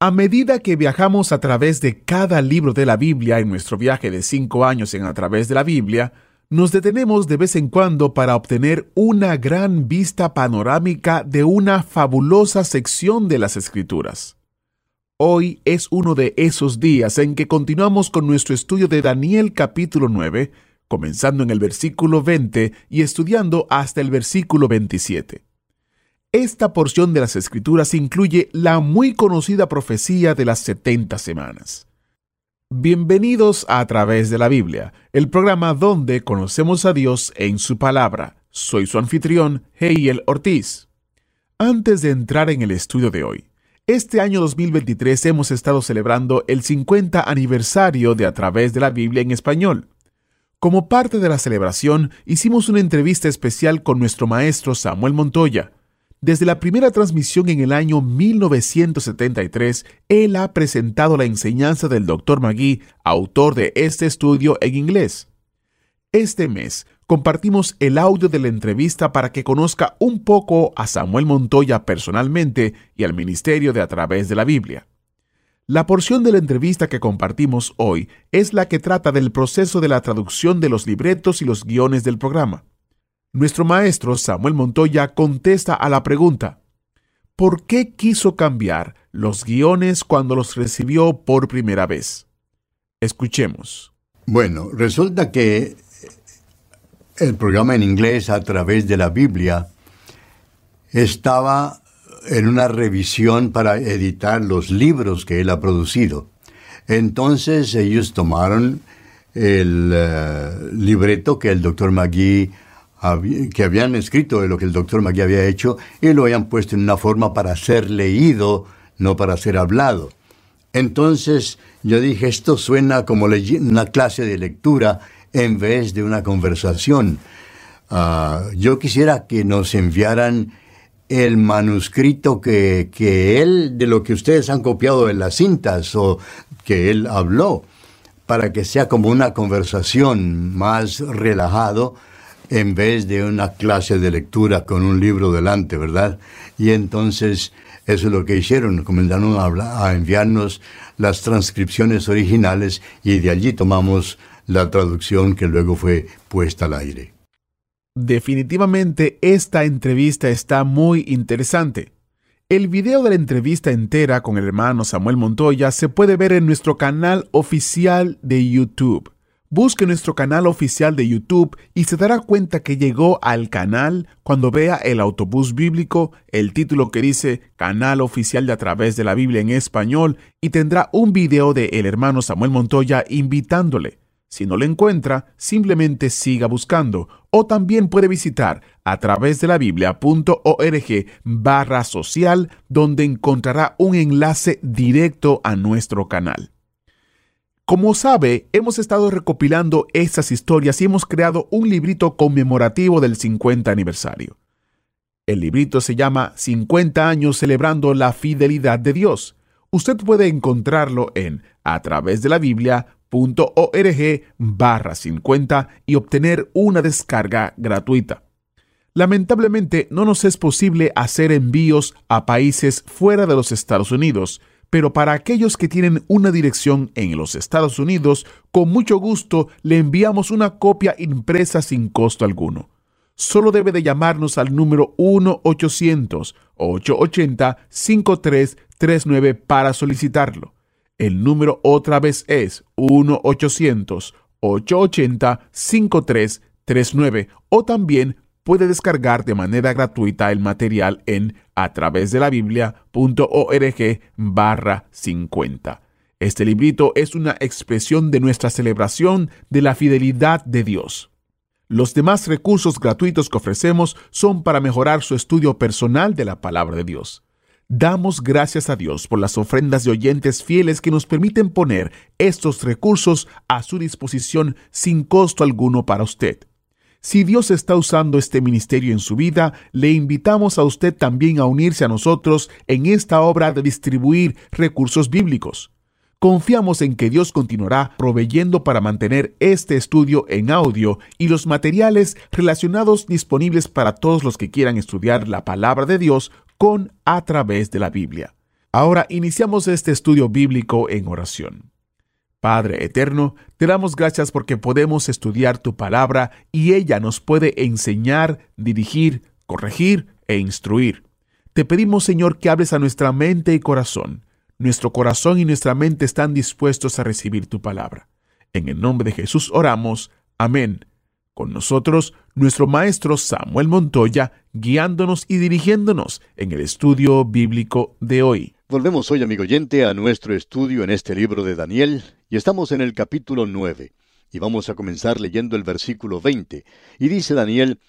A medida que viajamos a través de cada libro de la Biblia en nuestro viaje de cinco años en A través de la Biblia, nos detenemos de vez en cuando para obtener una gran vista panorámica de una fabulosa sección de las Escrituras. Hoy es uno de esos días en que continuamos con nuestro estudio de Daniel capítulo 9, comenzando en el versículo 20 y estudiando hasta el versículo 27. Esta porción de las Escrituras incluye la muy conocida profecía de las 70 semanas. Bienvenidos a, a través de la Biblia, el programa donde conocemos a Dios en su palabra. Soy su anfitrión, Heiel Ortiz. Antes de entrar en el estudio de hoy, este año 2023 hemos estado celebrando el 50 aniversario de A través de la Biblia en español. Como parte de la celebración, hicimos una entrevista especial con nuestro maestro Samuel Montoya, desde la primera transmisión en el año 1973, él ha presentado la enseñanza del Dr. Magui, autor de este estudio en inglés. Este mes compartimos el audio de la entrevista para que conozca un poco a Samuel Montoya personalmente y al ministerio de A través de la Biblia. La porción de la entrevista que compartimos hoy es la que trata del proceso de la traducción de los libretos y los guiones del programa. Nuestro maestro Samuel Montoya contesta a la pregunta, ¿por qué quiso cambiar los guiones cuando los recibió por primera vez? Escuchemos. Bueno, resulta que el programa en inglés a través de la Biblia estaba en una revisión para editar los libros que él ha producido. Entonces ellos tomaron el uh, libreto que el doctor Magui que habían escrito de lo que el doctor Magui había hecho y lo habían puesto en una forma para ser leído, no para ser hablado. Entonces yo dije, esto suena como una clase de lectura en vez de una conversación. Uh, yo quisiera que nos enviaran el manuscrito que, que él, de lo que ustedes han copiado en las cintas o que él habló, para que sea como una conversación más relajado en vez de una clase de lectura con un libro delante, ¿verdad? Y entonces eso es lo que hicieron, comenzaron a, a enviarnos las transcripciones originales y de allí tomamos la traducción que luego fue puesta al aire. Definitivamente esta entrevista está muy interesante. El video de la entrevista entera con el hermano Samuel Montoya se puede ver en nuestro canal oficial de YouTube. Busque nuestro canal oficial de YouTube y se dará cuenta que llegó al canal cuando vea el autobús bíblico, el título que dice Canal Oficial de A través de la Biblia en español y tendrá un video de el hermano Samuel Montoya invitándole. Si no lo encuentra, simplemente siga buscando o también puede visitar a través de la biblia.org barra social donde encontrará un enlace directo a nuestro canal. Como sabe, hemos estado recopilando estas historias y hemos creado un librito conmemorativo del 50 aniversario. El librito se llama 50 años celebrando la fidelidad de Dios. Usted puede encontrarlo en a través de la biblia.org barra 50 y obtener una descarga gratuita. Lamentablemente no nos es posible hacer envíos a países fuera de los Estados Unidos, pero para aquellos que tienen una dirección en los Estados Unidos, con mucho gusto le enviamos una copia impresa sin costo alguno. Solo debe de llamarnos al número 1-800-880-5339 para solicitarlo. El número otra vez es 1-800-880-5339 o también puede descargar de manera gratuita el material en a través de la biblia.org barra 50. Este librito es una expresión de nuestra celebración de la fidelidad de Dios. Los demás recursos gratuitos que ofrecemos son para mejorar su estudio personal de la palabra de Dios. Damos gracias a Dios por las ofrendas de oyentes fieles que nos permiten poner estos recursos a su disposición sin costo alguno para usted. Si Dios está usando este ministerio en su vida, le invitamos a usted también a unirse a nosotros en esta obra de distribuir recursos bíblicos. Confiamos en que Dios continuará proveyendo para mantener este estudio en audio y los materiales relacionados disponibles para todos los que quieran estudiar la palabra de Dios con a través de la Biblia. Ahora iniciamos este estudio bíblico en oración. Padre Eterno, te damos gracias porque podemos estudiar tu palabra y ella nos puede enseñar, dirigir, corregir e instruir. Te pedimos, Señor, que hables a nuestra mente y corazón nuestro corazón y nuestra mente están dispuestos a recibir tu palabra. En el nombre de Jesús oramos. Amén. Con nosotros, nuestro maestro Samuel Montoya, guiándonos y dirigiéndonos en el estudio bíblico de hoy. Volvemos hoy, amigo oyente, a nuestro estudio en este libro de Daniel, y estamos en el capítulo 9. Y vamos a comenzar leyendo el versículo 20. Y dice Daniel,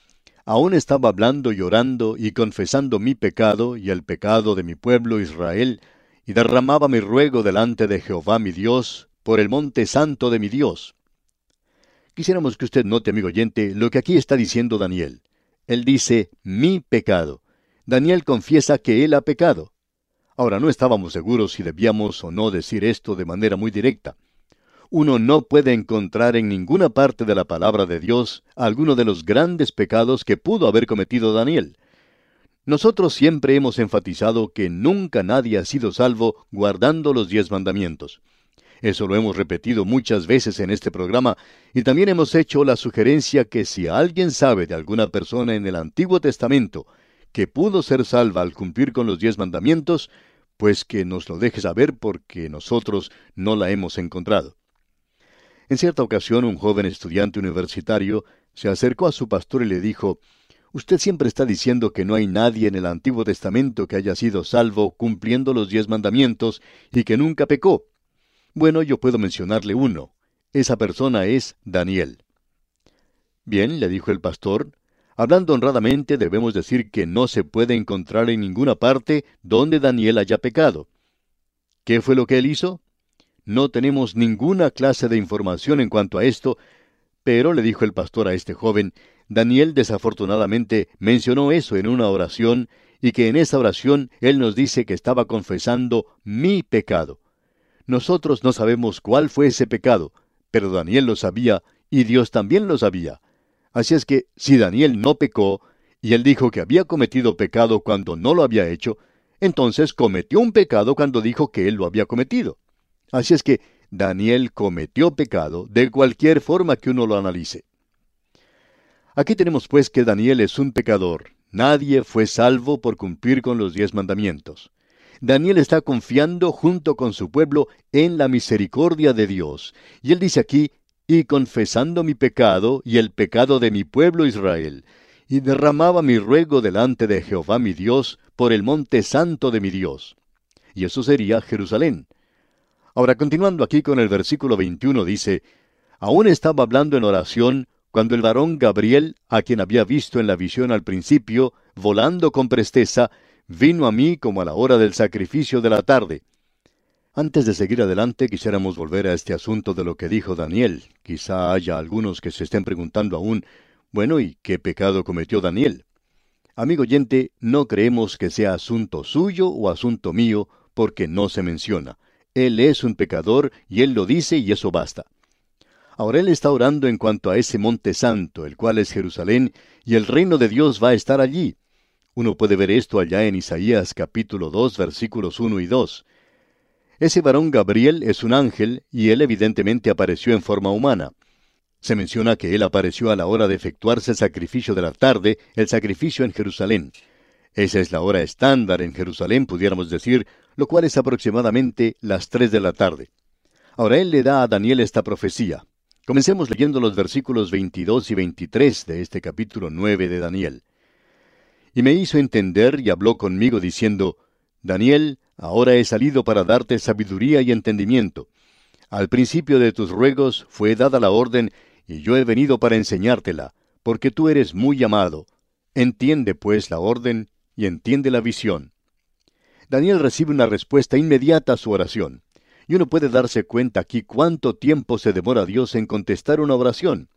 Aún estaba hablando y orando y confesando mi pecado y el pecado de mi pueblo Israel, y derramaba mi ruego delante de Jehová mi Dios, por el monte santo de mi Dios. Quisiéramos que usted note, amigo oyente, lo que aquí está diciendo Daniel. Él dice, mi pecado. Daniel confiesa que él ha pecado. Ahora, no estábamos seguros si debíamos o no decir esto de manera muy directa. Uno no puede encontrar en ninguna parte de la palabra de Dios alguno de los grandes pecados que pudo haber cometido Daniel. Nosotros siempre hemos enfatizado que nunca nadie ha sido salvo guardando los diez mandamientos. Eso lo hemos repetido muchas veces en este programa y también hemos hecho la sugerencia que si alguien sabe de alguna persona en el Antiguo Testamento que pudo ser salva al cumplir con los diez mandamientos, pues que nos lo deje saber porque nosotros no la hemos encontrado. En cierta ocasión un joven estudiante universitario se acercó a su pastor y le dijo, Usted siempre está diciendo que no hay nadie en el Antiguo Testamento que haya sido salvo cumpliendo los diez mandamientos y que nunca pecó. Bueno, yo puedo mencionarle uno. Esa persona es Daniel. Bien, le dijo el pastor, hablando honradamente debemos decir que no se puede encontrar en ninguna parte donde Daniel haya pecado. ¿Qué fue lo que él hizo? No tenemos ninguna clase de información en cuanto a esto, pero le dijo el pastor a este joven, Daniel desafortunadamente mencionó eso en una oración y que en esa oración él nos dice que estaba confesando mi pecado. Nosotros no sabemos cuál fue ese pecado, pero Daniel lo sabía y Dios también lo sabía. Así es que si Daniel no pecó, y él dijo que había cometido pecado cuando no lo había hecho, entonces cometió un pecado cuando dijo que él lo había cometido. Así es que Daniel cometió pecado de cualquier forma que uno lo analice. Aquí tenemos pues que Daniel es un pecador. Nadie fue salvo por cumplir con los diez mandamientos. Daniel está confiando junto con su pueblo en la misericordia de Dios. Y él dice aquí, y confesando mi pecado y el pecado de mi pueblo Israel, y derramaba mi ruego delante de Jehová mi Dios por el monte santo de mi Dios. Y eso sería Jerusalén. Ahora, continuando aquí con el versículo 21, dice, Aún estaba hablando en oración cuando el varón Gabriel, a quien había visto en la visión al principio, volando con presteza, vino a mí como a la hora del sacrificio de la tarde. Antes de seguir adelante, quisiéramos volver a este asunto de lo que dijo Daniel. Quizá haya algunos que se estén preguntando aún, bueno, ¿y qué pecado cometió Daniel? Amigo oyente, no creemos que sea asunto suyo o asunto mío, porque no se menciona. Él es un pecador y él lo dice y eso basta. Ahora él está orando en cuanto a ese monte santo, el cual es Jerusalén, y el reino de Dios va a estar allí. Uno puede ver esto allá en Isaías capítulo 2 versículos 1 y 2. Ese varón Gabriel es un ángel y él evidentemente apareció en forma humana. Se menciona que él apareció a la hora de efectuarse el sacrificio de la tarde, el sacrificio en Jerusalén. Esa es la hora estándar en Jerusalén, pudiéramos decir, lo cual es aproximadamente las tres de la tarde. Ahora él le da a Daniel esta profecía. Comencemos leyendo los versículos 22 y 23 de este capítulo 9 de Daniel. Y me hizo entender y habló conmigo diciendo, Daniel, ahora he salido para darte sabiduría y entendimiento. Al principio de tus ruegos fue dada la orden, y yo he venido para enseñártela, porque tú eres muy amado. Entiende pues la orden y entiende la visión. Daniel recibe una respuesta inmediata a su oración. Y uno puede darse cuenta aquí cuánto tiempo se demora Dios en contestar una oración.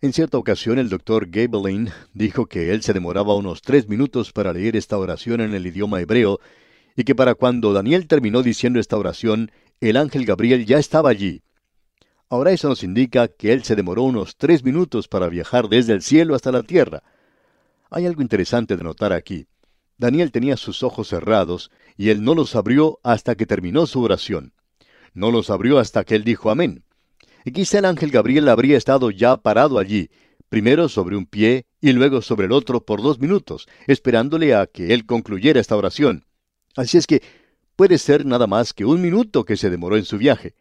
En cierta ocasión el doctor Gabelin dijo que él se demoraba unos tres minutos para leer esta oración en el idioma hebreo, y que para cuando Daniel terminó diciendo esta oración, el ángel Gabriel ya estaba allí. Ahora eso nos indica que él se demoró unos tres minutos para viajar desde el cielo hasta la tierra. Hay algo interesante de notar aquí. Daniel tenía sus ojos cerrados, y él no los abrió hasta que terminó su oración. No los abrió hasta que él dijo amén. Y quizá el ángel Gabriel habría estado ya parado allí, primero sobre un pie y luego sobre el otro por dos minutos, esperándole a que él concluyera esta oración. Así es que puede ser nada más que un minuto que se demoró en su viaje.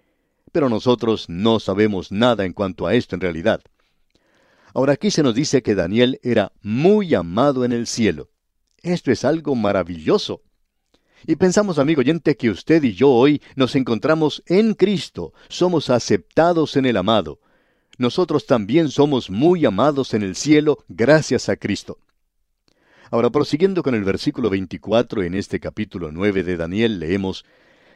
Pero nosotros no sabemos nada en cuanto a esto en realidad. Ahora aquí se nos dice que Daniel era muy amado en el cielo. Esto es algo maravilloso. Y pensamos, amigo oyente, que usted y yo hoy nos encontramos en Cristo, somos aceptados en el amado. Nosotros también somos muy amados en el cielo gracias a Cristo. Ahora, prosiguiendo con el versículo 24 en este capítulo 9 de Daniel, leemos,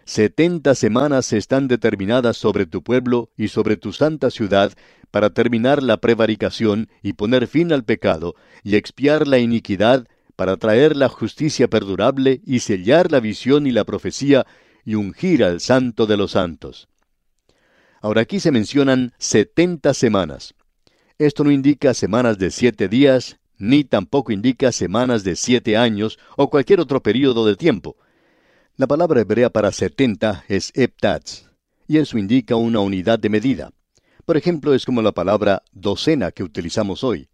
Setenta semanas están determinadas sobre tu pueblo y sobre tu santa ciudad para terminar la prevaricación y poner fin al pecado y expiar la iniquidad para traer la justicia perdurable y sellar la visión y la profecía y ungir al santo de los santos. Ahora aquí se mencionan setenta semanas. Esto no indica semanas de siete días, ni tampoco indica semanas de siete años o cualquier otro período de tiempo. La palabra hebrea para setenta es heptats, y eso indica una unidad de medida. Por ejemplo, es como la palabra docena que utilizamos hoy.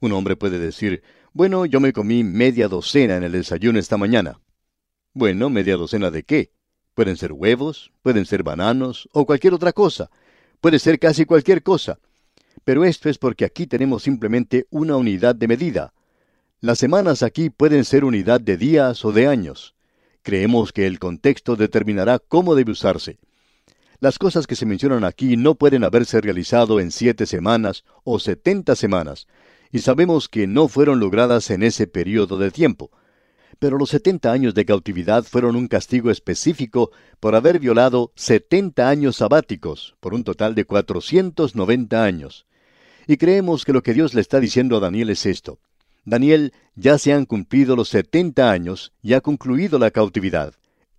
Un hombre puede decir, bueno, yo me comí media docena en el desayuno esta mañana. Bueno, media docena de qué? Pueden ser huevos, pueden ser bananos o cualquier otra cosa. Puede ser casi cualquier cosa. Pero esto es porque aquí tenemos simplemente una unidad de medida. Las semanas aquí pueden ser unidad de días o de años. Creemos que el contexto determinará cómo debe usarse. Las cosas que se mencionan aquí no pueden haberse realizado en siete semanas o setenta semanas, y sabemos que no fueron logradas en ese periodo de tiempo. Pero los setenta años de cautividad fueron un castigo específico por haber violado setenta años sabáticos, por un total de cuatrocientos noventa años. Y creemos que lo que Dios le está diciendo a Daniel es esto. Daniel, ya se han cumplido los setenta años y ha concluido la cautividad.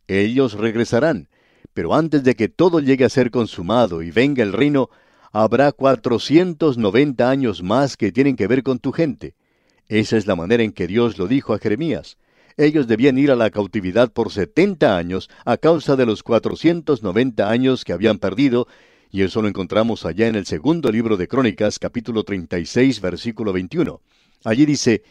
Ellos regresarán, pero antes de que todo llegue a ser consumado y venga el reino, habrá 490 años más que tienen que ver con tu gente. Esa es la manera en que Dios lo dijo a Jeremías. Ellos debían ir a la cautividad por 70 años a causa de los 490 años que habían perdido, y eso lo encontramos allá en el segundo libro de Crónicas, capítulo 36, versículo 21. Allí dice,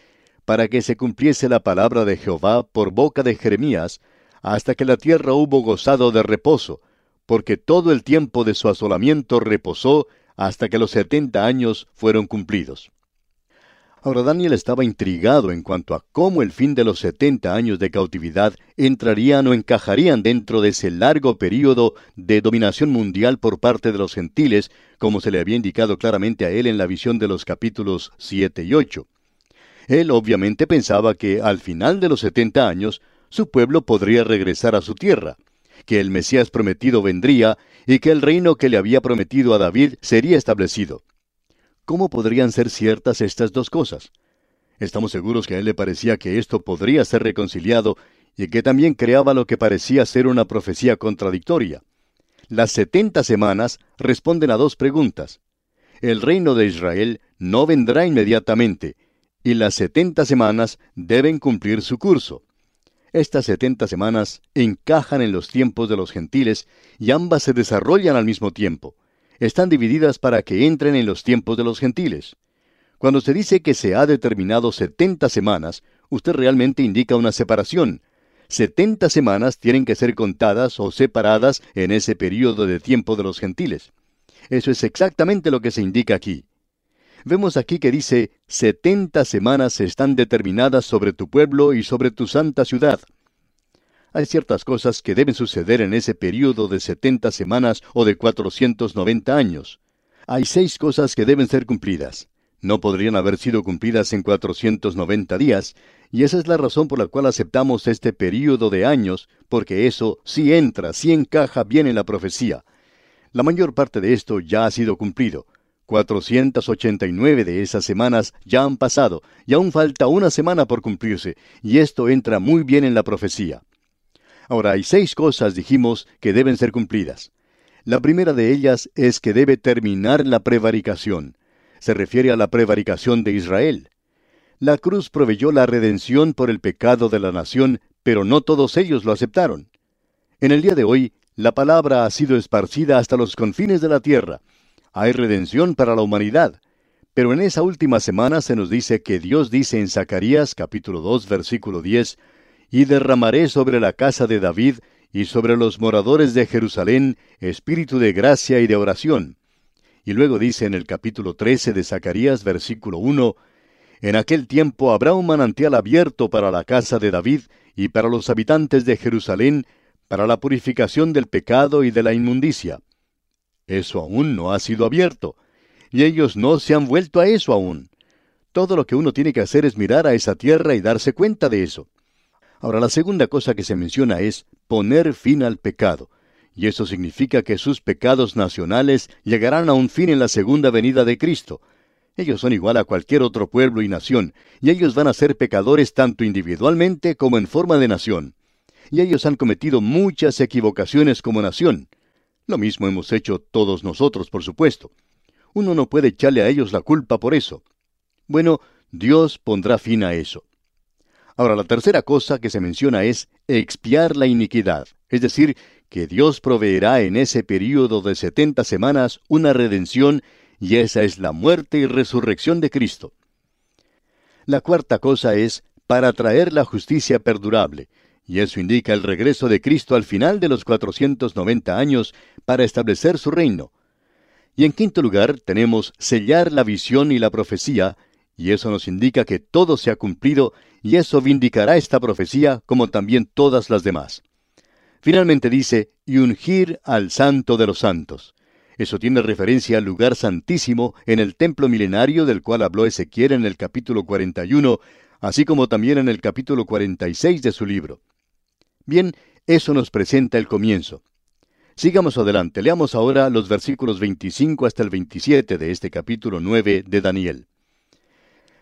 para que se cumpliese la palabra de Jehová por boca de Jeremías, hasta que la tierra hubo gozado de reposo, porque todo el tiempo de su asolamiento reposó hasta que los setenta años fueron cumplidos. Ahora Daniel estaba intrigado en cuanto a cómo el fin de los setenta años de cautividad entrarían o encajarían dentro de ese largo período de dominación mundial por parte de los gentiles, como se le había indicado claramente a él en la visión de los capítulos 7 y 8. Él obviamente pensaba que al final de los setenta años su pueblo podría regresar a su tierra, que el Mesías prometido vendría y que el reino que le había prometido a David sería establecido. ¿Cómo podrían ser ciertas estas dos cosas? Estamos seguros que a él le parecía que esto podría ser reconciliado y que también creaba lo que parecía ser una profecía contradictoria. Las setenta semanas responden a dos preguntas. El reino de Israel no vendrá inmediatamente, y las setenta semanas deben cumplir su curso. Estas setenta semanas encajan en los tiempos de los gentiles y ambas se desarrollan al mismo tiempo. Están divididas para que entren en los tiempos de los gentiles. Cuando se dice que se ha determinado setenta semanas, usted realmente indica una separación. Setenta semanas tienen que ser contadas o separadas en ese periodo de tiempo de los gentiles. Eso es exactamente lo que se indica aquí. Vemos aquí que dice, setenta semanas están determinadas sobre tu pueblo y sobre tu santa ciudad. Hay ciertas cosas que deben suceder en ese período de setenta semanas o de cuatrocientos noventa años. Hay seis cosas que deben ser cumplidas. No podrían haber sido cumplidas en cuatrocientos noventa días, Y esa es la razón por la cual aceptamos este período de años, porque eso sí entra, sí encaja bien en la profecía. La mayor parte de esto ya ha sido cumplido. 489 de esas semanas ya han pasado, y aún falta una semana por cumplirse, y esto entra muy bien en la profecía. Ahora, hay seis cosas, dijimos, que deben ser cumplidas. La primera de ellas es que debe terminar la prevaricación. Se refiere a la prevaricación de Israel. La cruz proveyó la redención por el pecado de la nación, pero no todos ellos lo aceptaron. En el día de hoy, la palabra ha sido esparcida hasta los confines de la tierra. Hay redención para la humanidad. Pero en esa última semana se nos dice que Dios dice en Zacarías capítulo 2 versículo 10, y derramaré sobre la casa de David y sobre los moradores de Jerusalén espíritu de gracia y de oración. Y luego dice en el capítulo 13 de Zacarías versículo 1, En aquel tiempo habrá un manantial abierto para la casa de David y para los habitantes de Jerusalén, para la purificación del pecado y de la inmundicia. Eso aún no ha sido abierto, y ellos no se han vuelto a eso aún. Todo lo que uno tiene que hacer es mirar a esa tierra y darse cuenta de eso. Ahora, la segunda cosa que se menciona es poner fin al pecado, y eso significa que sus pecados nacionales llegarán a un fin en la segunda venida de Cristo. Ellos son igual a cualquier otro pueblo y nación, y ellos van a ser pecadores tanto individualmente como en forma de nación. Y ellos han cometido muchas equivocaciones como nación. Lo mismo hemos hecho todos nosotros, por supuesto. Uno no puede echarle a ellos la culpa por eso. Bueno, Dios pondrá fin a eso. Ahora, la tercera cosa que se menciona es expiar la iniquidad, es decir, que Dios proveerá en ese período de setenta semanas una redención, y esa es la muerte y resurrección de Cristo. La cuarta cosa es para traer la justicia perdurable, y eso indica el regreso de Cristo al final de los 490 años para establecer su reino. Y en quinto lugar tenemos sellar la visión y la profecía, y eso nos indica que todo se ha cumplido y eso vindicará esta profecía como también todas las demás. Finalmente dice, y ungir al santo de los santos. Eso tiene referencia al lugar santísimo en el templo milenario del cual habló Ezequiel en el capítulo 41, así como también en el capítulo 46 de su libro. Bien, eso nos presenta el comienzo. Sigamos adelante, leamos ahora los versículos 25 hasta el 27 de este capítulo 9 de Daniel.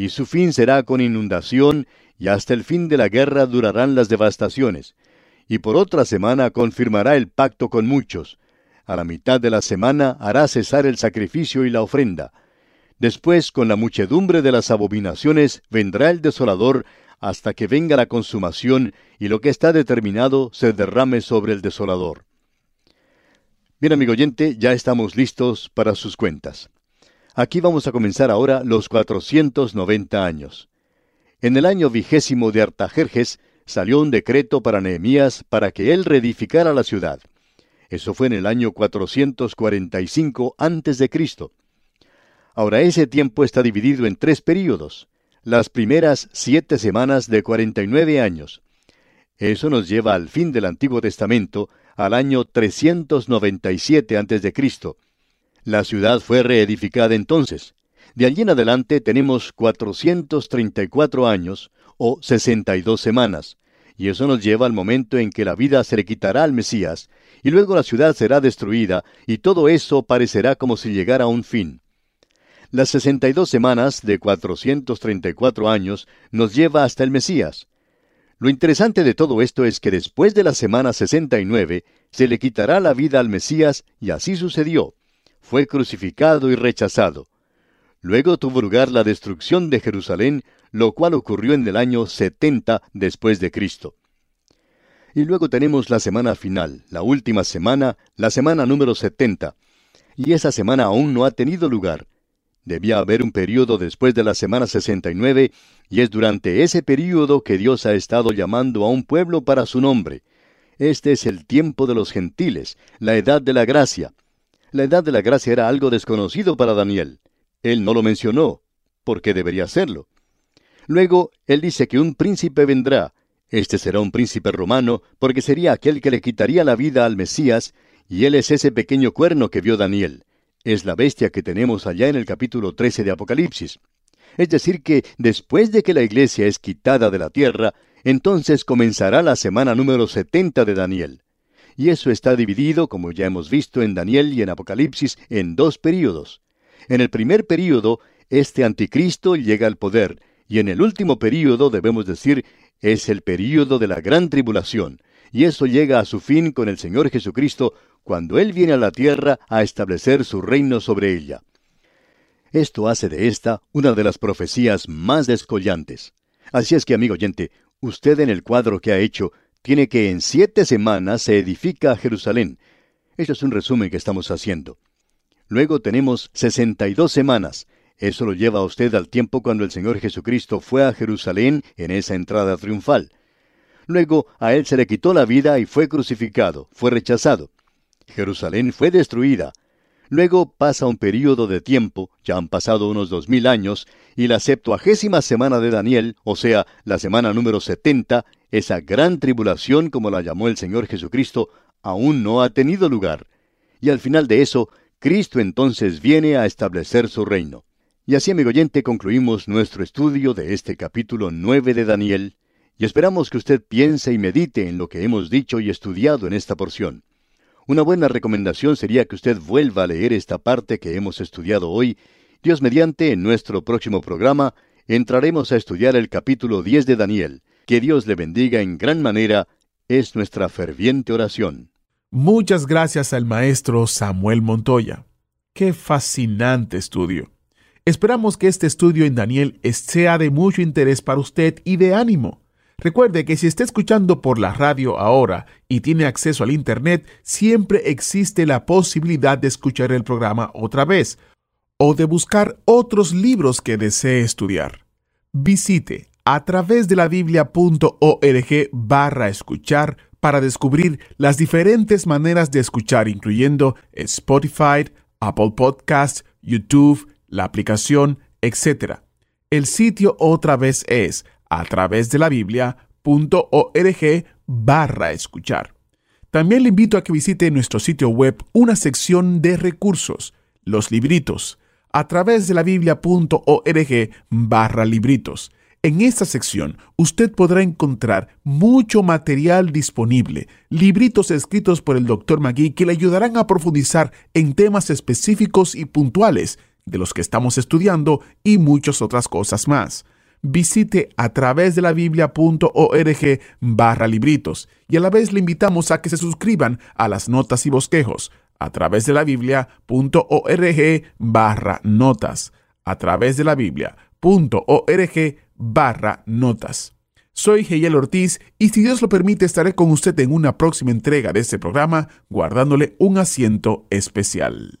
y su fin será con inundación y hasta el fin de la guerra durarán las devastaciones. Y por otra semana confirmará el pacto con muchos. A la mitad de la semana hará cesar el sacrificio y la ofrenda. Después, con la muchedumbre de las abominaciones, vendrá el desolador hasta que venga la consumación y lo que está determinado se derrame sobre el desolador. Bien, amigo oyente, ya estamos listos para sus cuentas. Aquí vamos a comenzar ahora los 490 años. En el año vigésimo de Artajerjes salió un decreto para Nehemías para que él reedificara la ciudad. Eso fue en el año 445 antes de Cristo. Ahora ese tiempo está dividido en tres períodos. Las primeras siete semanas de 49 años. Eso nos lleva al fin del Antiguo Testamento, al año 397 antes de Cristo. La ciudad fue reedificada entonces. De allí en adelante tenemos 434 años o 62 semanas, y eso nos lleva al momento en que la vida se le quitará al Mesías, y luego la ciudad será destruida, y todo eso parecerá como si llegara a un fin. Las 62 semanas de 434 años nos lleva hasta el Mesías. Lo interesante de todo esto es que después de la semana 69 se le quitará la vida al Mesías y así sucedió. Fue crucificado y rechazado. Luego tuvo lugar la destrucción de Jerusalén, lo cual ocurrió en el año 70 después de Cristo. Y luego tenemos la semana final, la última semana, la semana número 70. Y esa semana aún no ha tenido lugar. Debía haber un periodo después de la semana 69, y es durante ese periodo que Dios ha estado llamando a un pueblo para su nombre. Este es el tiempo de los gentiles, la edad de la gracia. La edad de la gracia era algo desconocido para Daniel. Él no lo mencionó, porque debería hacerlo. Luego, él dice que un príncipe vendrá. Este será un príncipe romano, porque sería aquel que le quitaría la vida al Mesías, y él es ese pequeño cuerno que vio Daniel. Es la bestia que tenemos allá en el capítulo 13 de Apocalipsis. Es decir, que después de que la iglesia es quitada de la tierra, entonces comenzará la semana número 70 de Daniel. Y eso está dividido, como ya hemos visto en Daniel y en Apocalipsis, en dos períodos. En el primer período, este anticristo llega al poder, y en el último período, debemos decir, es el período de la gran tribulación, y eso llega a su fin con el Señor Jesucristo cuando Él viene a la tierra a establecer su reino sobre ella. Esto hace de esta una de las profecías más descollantes. Así es que, amigo oyente, usted en el cuadro que ha hecho tiene que en siete semanas se edifica Jerusalén. Eso es un resumen que estamos haciendo. Luego tenemos sesenta y dos semanas. Eso lo lleva a usted al tiempo cuando el Señor Jesucristo fue a Jerusalén en esa entrada triunfal. Luego a él se le quitó la vida y fue crucificado, fue rechazado. Jerusalén fue destruida. Luego pasa un período de tiempo, ya han pasado unos dos mil años, y la septuagésima semana de Daniel, o sea, la semana número setenta, esa gran tribulación, como la llamó el Señor Jesucristo, aún no ha tenido lugar. Y al final de eso, Cristo entonces viene a establecer su reino. Y así, amigo oyente, concluimos nuestro estudio de este capítulo nueve de Daniel, y esperamos que usted piense y medite en lo que hemos dicho y estudiado en esta porción. Una buena recomendación sería que usted vuelva a leer esta parte que hemos estudiado hoy. Dios mediante, en nuestro próximo programa, entraremos a estudiar el capítulo 10 de Daniel. Que Dios le bendiga en gran manera, es nuestra ferviente oración. Muchas gracias al maestro Samuel Montoya. Qué fascinante estudio. Esperamos que este estudio en Daniel sea de mucho interés para usted y de ánimo. Recuerde que si está escuchando por la radio ahora y tiene acceso al Internet, siempre existe la posibilidad de escuchar el programa otra vez o de buscar otros libros que desee estudiar. Visite a través de la biblia.org barra escuchar para descubrir las diferentes maneras de escuchar, incluyendo Spotify, Apple Podcasts, YouTube, la aplicación, etc. El sitio otra vez es a través de la biblia.org barra escuchar. También le invito a que visite nuestro sitio web una sección de recursos, los libritos, a través de la biblia.org barra libritos. En esta sección usted podrá encontrar mucho material disponible, libritos escritos por el Dr. Magui que le ayudarán a profundizar en temas específicos y puntuales de los que estamos estudiando y muchas otras cosas más visite a través de la biblia.org barra libritos y a la vez le invitamos a que se suscriban a las notas y bosquejos a través de la biblia.org barra notas a través de la biblia.org barra notas. Soy Geyel Ortiz y si Dios lo permite estaré con usted en una próxima entrega de este programa guardándole un asiento especial.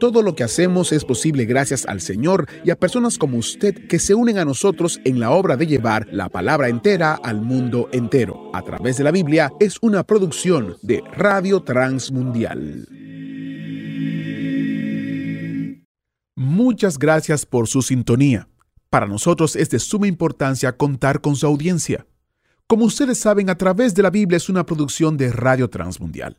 Todo lo que hacemos es posible gracias al Señor y a personas como usted que se unen a nosotros en la obra de llevar la palabra entera al mundo entero. A través de la Biblia es una producción de Radio Transmundial. Muchas gracias por su sintonía. Para nosotros es de suma importancia contar con su audiencia. Como ustedes saben, a través de la Biblia es una producción de Radio Transmundial.